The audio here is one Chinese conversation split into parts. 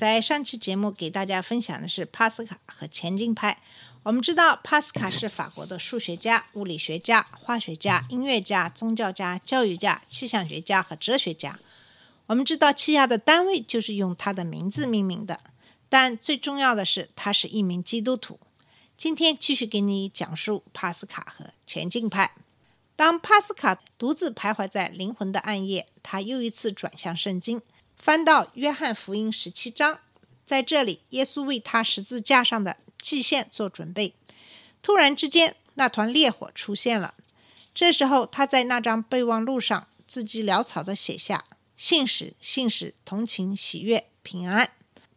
在上期节目给大家分享的是帕斯卡和前进派。我们知道帕斯卡是法国的数学家、物理学家、化学家、音乐家、宗教家、教育家、气象学家和哲学家。我们知道气压的单位就是用他的名字命名的，但最重要的是他是一名基督徒。今天继续给你讲述帕斯卡和前进派。当帕斯卡独自徘徊在灵魂的暗夜，他又一次转向圣经。翻到约翰福音十七章，在这里，耶稣为他十字架上的祭献做准备。突然之间，那团烈火出现了。这时候，他在那张备忘录上字迹潦草地写下：“信使，信使，同情，喜悦，平安。”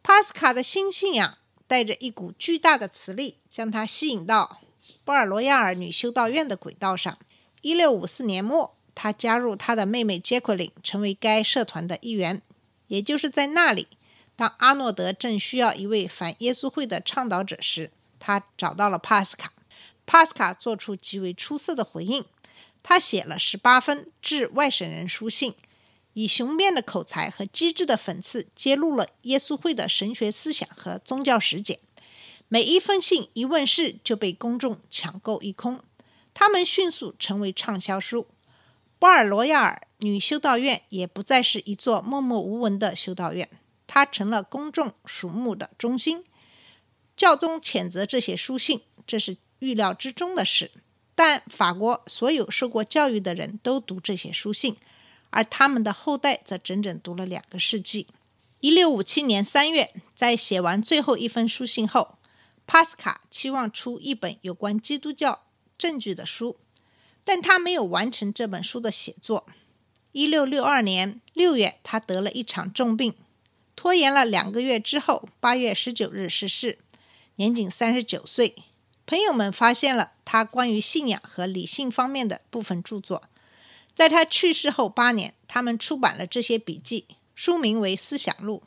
帕斯卡的新信仰带着一股巨大的磁力，将他吸引到波尔罗亚尔女修道院的轨道上。一六五四年末，他加入他的妹妹杰奎琳，成为该社团的一员。也就是在那里，当阿诺德正需要一位反耶稣会的倡导者时，他找到了帕斯卡。帕斯卡做出极为出色的回应，他写了十八封致外省人书信，以雄辩的口才和机智的讽刺揭露了耶稣会的神学思想和宗教实践。每一封信一问世就被公众抢购一空，他们迅速成为畅销书。波尔罗亚尔女修道院也不再是一座默默无闻的修道院，它成了公众瞩目的中心。教宗谴责这些书信，这是预料之中的事。但法国所有受过教育的人都读这些书信，而他们的后代则整整读了两个世纪。一六五七年三月，在写完最后一封书信后，帕斯卡期望出一本有关基督教证据的书。但他没有完成这本书的写作。一六六二年六月，他得了一场重病，拖延了两个月之后，八月十九日逝世，年仅三十九岁。朋友们发现了他关于信仰和理性方面的部分著作。在他去世后八年，他们出版了这些笔记，书名为《思想录》。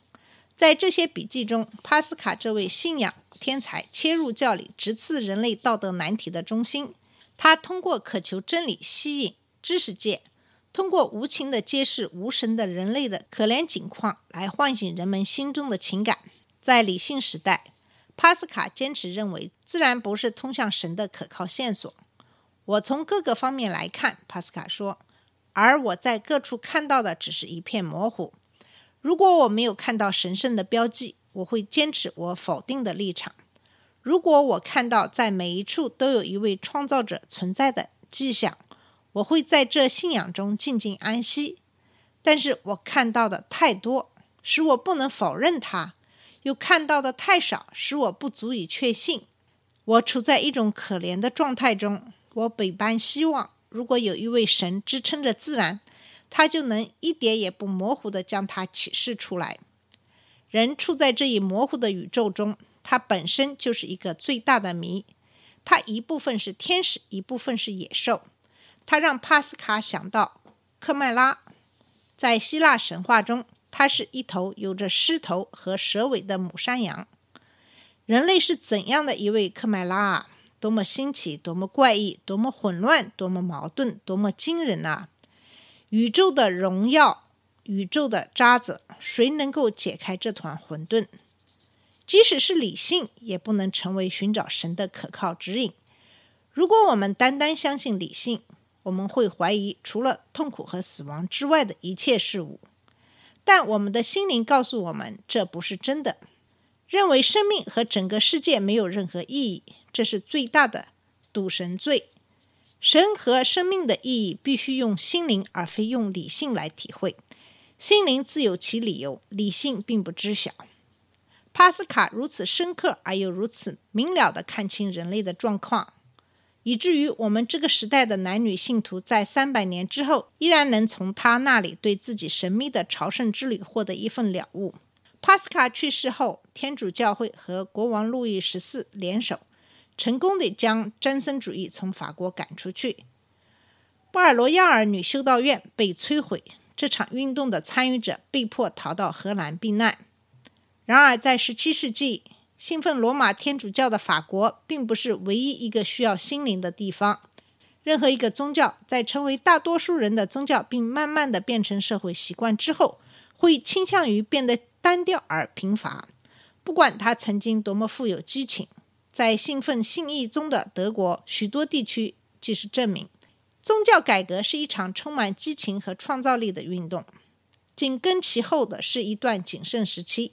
在这些笔记中，帕斯卡这位信仰天才切入教理，直刺人类道德难题的中心。他通过渴求真理吸引知识界，通过无情的揭示无神的人类的可怜境况，来唤醒人们心中的情感。在理性时代，帕斯卡坚持认为，自然不是通向神的可靠线索。我从各个方面来看，帕斯卡说，而我在各处看到的只是一片模糊。如果我没有看到神圣的标记，我会坚持我否定的立场。如果我看到在每一处都有一位创造者存在的迹象，我会在这信仰中静静安息。但是我看到的太多，使我不能否认它；又看到的太少，使我不足以确信。我处在一种可怜的状态中。我百般希望，如果有一位神支撑着自然，他就能一点也不模糊地将它启示出来。人处在这一模糊的宇宙中。它本身就是一个最大的谜，它一部分是天使，一部分是野兽。它让帕斯卡想到科麦拉，在希腊神话中，它是一头有着狮头和蛇尾的母山羊。人类是怎样的一位科麦拉啊？多么新奇，多么怪异，多么混乱，多么矛盾，多么惊人啊！宇宙的荣耀，宇宙的渣子，谁能够解开这团混沌？即使是理性，也不能成为寻找神的可靠指引。如果我们单单相信理性，我们会怀疑除了痛苦和死亡之外的一切事物。但我们的心灵告诉我们，这不是真的。认为生命和整个世界没有任何意义，这是最大的赌神罪。神和生命的意义必须用心灵，而非用理性来体会。心灵自有其理由，理性并不知晓。帕斯卡如此深刻而又如此明了地看清人类的状况，以至于我们这个时代的男女信徒在三百年之后，依然能从他那里对自己神秘的朝圣之旅获得一份了悟。帕斯卡去世后，天主教会和国王路易十四联手，成功地将詹森主义从法国赶出去。布尔罗亚尔女修道院被摧毁，这场运动的参与者被迫逃到荷兰避难。然而，在17世纪，信奉罗马天主教的法国并不是唯一一个需要心灵的地方。任何一个宗教在成为大多数人的宗教，并慢慢的变成社会习惯之后，会倾向于变得单调而贫乏。不管它曾经多么富有激情，在信奉信义宗的德国许多地区，即是证明，宗教改革是一场充满激情和创造力的运动。紧跟其后的是一段谨慎时期。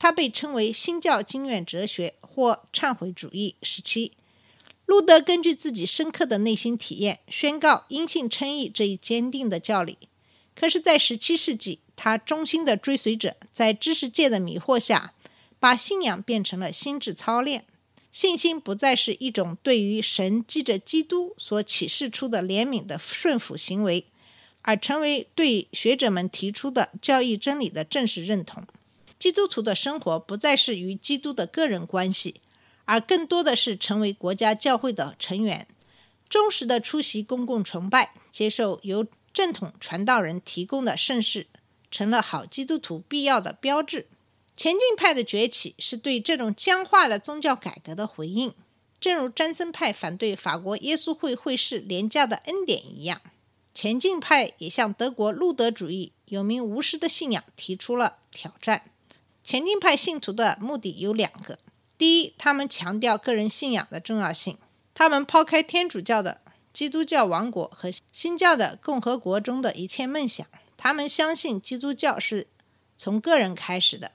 它被称为新教经验哲学或忏悔主义时期。路德根据自己深刻的内心体验，宣告因信称义这一坚定的教理。可是，在十七世纪，他忠心的追随者在知识界的迷惑下，把信仰变成了心智操练。信心不再是一种对于神记着基督所启示出的怜悯的顺服行为，而成为对学者们提出的教义真理的正式认同。基督徒的生活不再是与基督的个人关系，而更多的是成为国家教会的成员，忠实的出席公共崇拜，接受由正统传道人提供的圣事，成了好基督徒必要的标志。前进派的崛起是对这种僵化的宗教改革的回应，正如詹森派反对法国耶稣会会士廉价的恩典一样，前进派也向德国路德主义有名无实的信仰提出了挑战。前进派信徒的目的有两个：第一，他们强调个人信仰的重要性；他们抛开天主教的基督教王国和新教的共和国中的一切梦想，他们相信基督教是从个人开始的。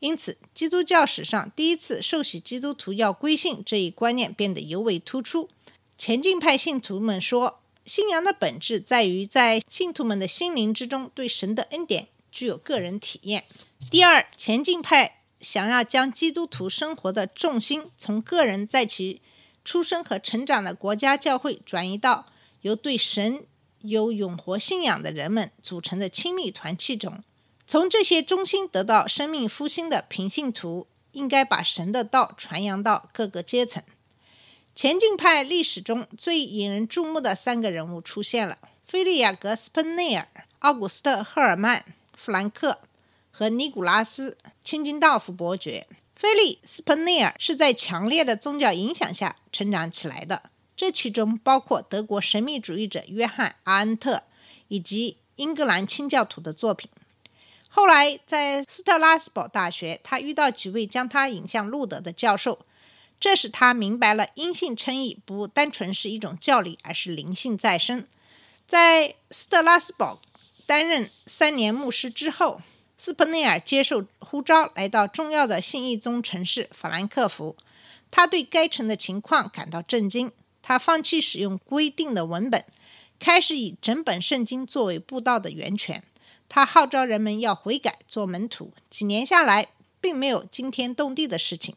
因此，基督教史上第一次受洗基督徒要归信这一观念变得尤为突出。前进派信徒们说，信仰的本质在于在信徒们的心灵之中对神的恩典具有个人体验。第二，前进派想要将基督徒生活的重心从个人在其出生和成长的国家教会转移到由对神有永活信仰的人们组成的亲密团契中。从这些中心得到生命复兴的平信徒，应该把神的道传扬到各个阶层。前进派历史中最引人注目的三个人物出现了：菲利亚·格斯喷内尔、奥古斯特·赫尔曼·弗兰克。和尼古拉斯·清金道夫伯爵，菲利斯彭内尔是在强烈的宗教影响下成长起来的，这其中包括德国神秘主义者约翰·阿恩特以及英格兰清教徒的作品。后来在斯特拉斯堡大学，他遇到几位将他引向路德的教授，这使他明白了因信称义不单纯是一种教理，而是灵性再生。在斯特拉斯堡担任三年牧师之后。斯普内尔接受呼召，来到重要的信义宗城市法兰克福。他对该城的情况感到震惊。他放弃使用规定的文本，开始以整本圣经作为布道的源泉。他号召人们要悔改，做门徒。几年下来，并没有惊天动地的事情。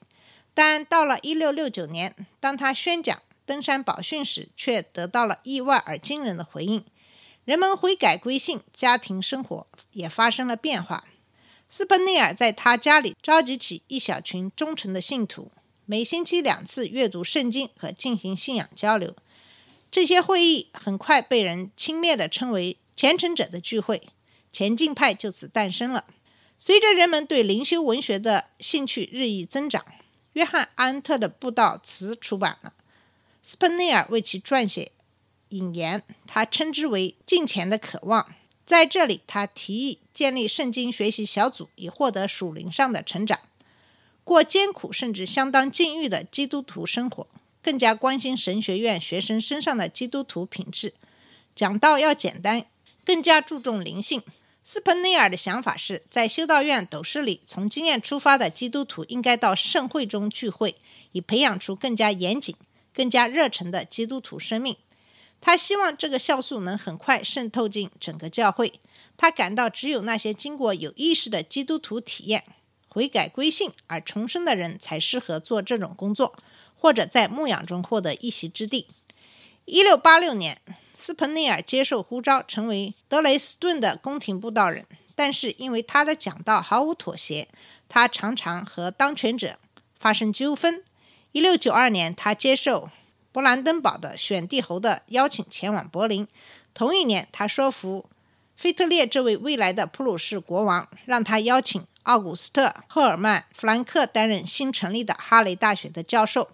但到了1669年，当他宣讲登山宝训时，却得到了意外而惊人的回应。人们悔改归信，家庭生活也发生了变化。斯彭内尔在他家里召集起一小群忠诚的信徒，每星期两次阅读圣经和进行信仰交流。这些会议很快被人轻蔑地称为“虔诚者的聚会”，前进派就此诞生了。随着人们对灵修文学的兴趣日益增长，约翰·安特的布道词出版了，斯彭内尔为其撰写引言，他称之为“敬虔的渴望”。在这里，他提议建立圣经学习小组，以获得属灵上的成长，过艰苦甚至相当禁欲的基督徒生活，更加关心神学院学生身上的基督徒品质。讲道要简单，更加注重灵性。斯彭内尔的想法是在修道院斗室里，从经验出发的基督徒应该到盛会中聚会，以培养出更加严谨、更加热忱的基督徒生命。他希望这个酵素能很快渗透进整个教会。他感到，只有那些经过有意识的基督徒体验、悔改归信而重生的人，才适合做这种工作，或者在牧养中获得一席之地。一六八六年，斯彭内尔接受呼召，成为德雷斯顿的宫廷布道人。但是因为他的讲道毫无妥协，他常常和当权者发生纠纷。一六九二年，他接受勃兰登堡的选帝侯的邀请前往柏林。同一年，他说服腓特烈这位未来的普鲁士国王，让他邀请奥古斯特·赫尔曼·弗兰克担任新成立的哈雷大学的教授。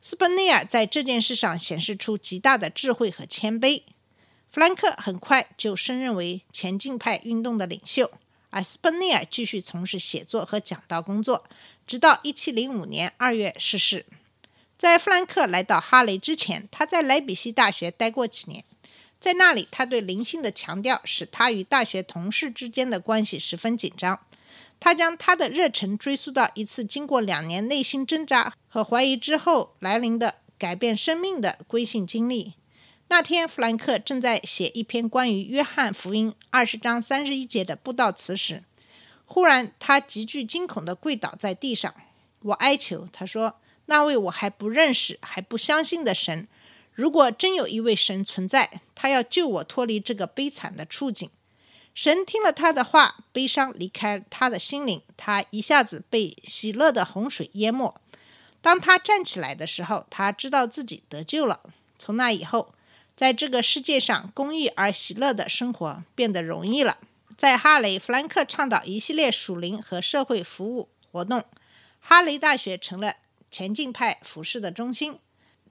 斯本内尔在这件事上显示出极大的智慧和谦卑。弗兰克很快就升任为前进派运动的领袖，而斯本内尔继续从事写作和讲道工作，直到1705年2月逝世。在弗兰克来到哈雷之前，他在莱比锡大学待过几年，在那里，他对灵性的强调使他与大学同事之间的关系十分紧张。他将他的热忱追溯到一次经过两年内心挣扎和怀疑之后来临的改变生命的归信经历。那天，弗兰克正在写一篇关于约翰福音二十章三十一节的布道词时，忽然他极具惊恐地跪倒在地上。我哀求他说：“那位我还不认识、还不相信的神，如果真有一位神存在，他要救我脱离这个悲惨的处境。”神听了他的话，悲伤离开他的心灵，他一下子被喜乐的洪水淹没。当他站起来的时候，他知道自己得救了。从那以后，在这个世界上，公益而喜乐的生活变得容易了。在哈雷，弗兰克倡导一系列属灵和社会服务活动。哈雷大学成了前进派服饰的中心。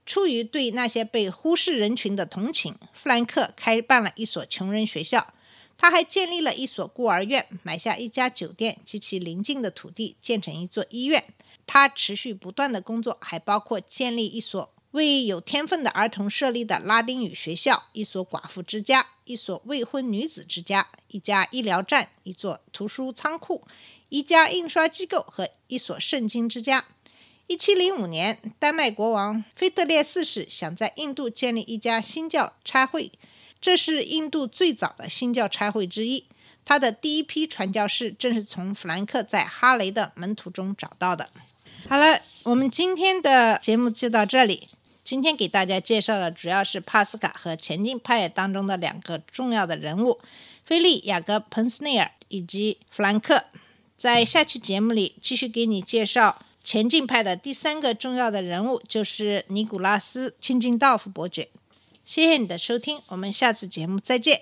出于对那些被忽视人群的同情，弗兰克开办了一所穷人学校。他还建立了一所孤儿院，买下一家酒店及其邻近的土地，建成一座医院。他持续不断的工作，还包括建立一所为有天分的儿童设立的拉丁语学校、一所寡妇之家、一所未婚女子之家、一家医疗站、一座图书仓库、一家印刷机构和一所圣经之家。一七零五年，丹麦国王腓特烈四世想在印度建立一家新教差会。这是印度最早的新教差会之一，他的第一批传教士正是从弗兰克在哈雷的门徒中找到的。好了，我们今天的节目就到这里。今天给大家介绍的主要是帕斯卡和前进派当中的两个重要的人物——菲利·雅各·彭斯内尔以及弗兰克。在下期节目里，继续给你介绍前进派的第三个重要的人物，就是尼古拉斯·钦金道夫伯爵。谢谢你的收听，我们下次节目再见。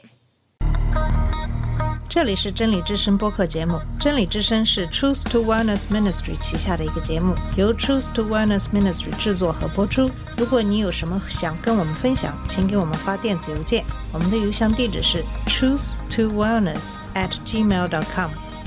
这里是真理之声播客节目，真理之声是 Truth to Wellness Ministry 旗下的一个节目，由 Truth to Wellness Ministry 制作和播出。如果你有什么想跟我们分享，请给我们发电子邮件，我们的邮箱地址是 truth to wellness at gmail dot com。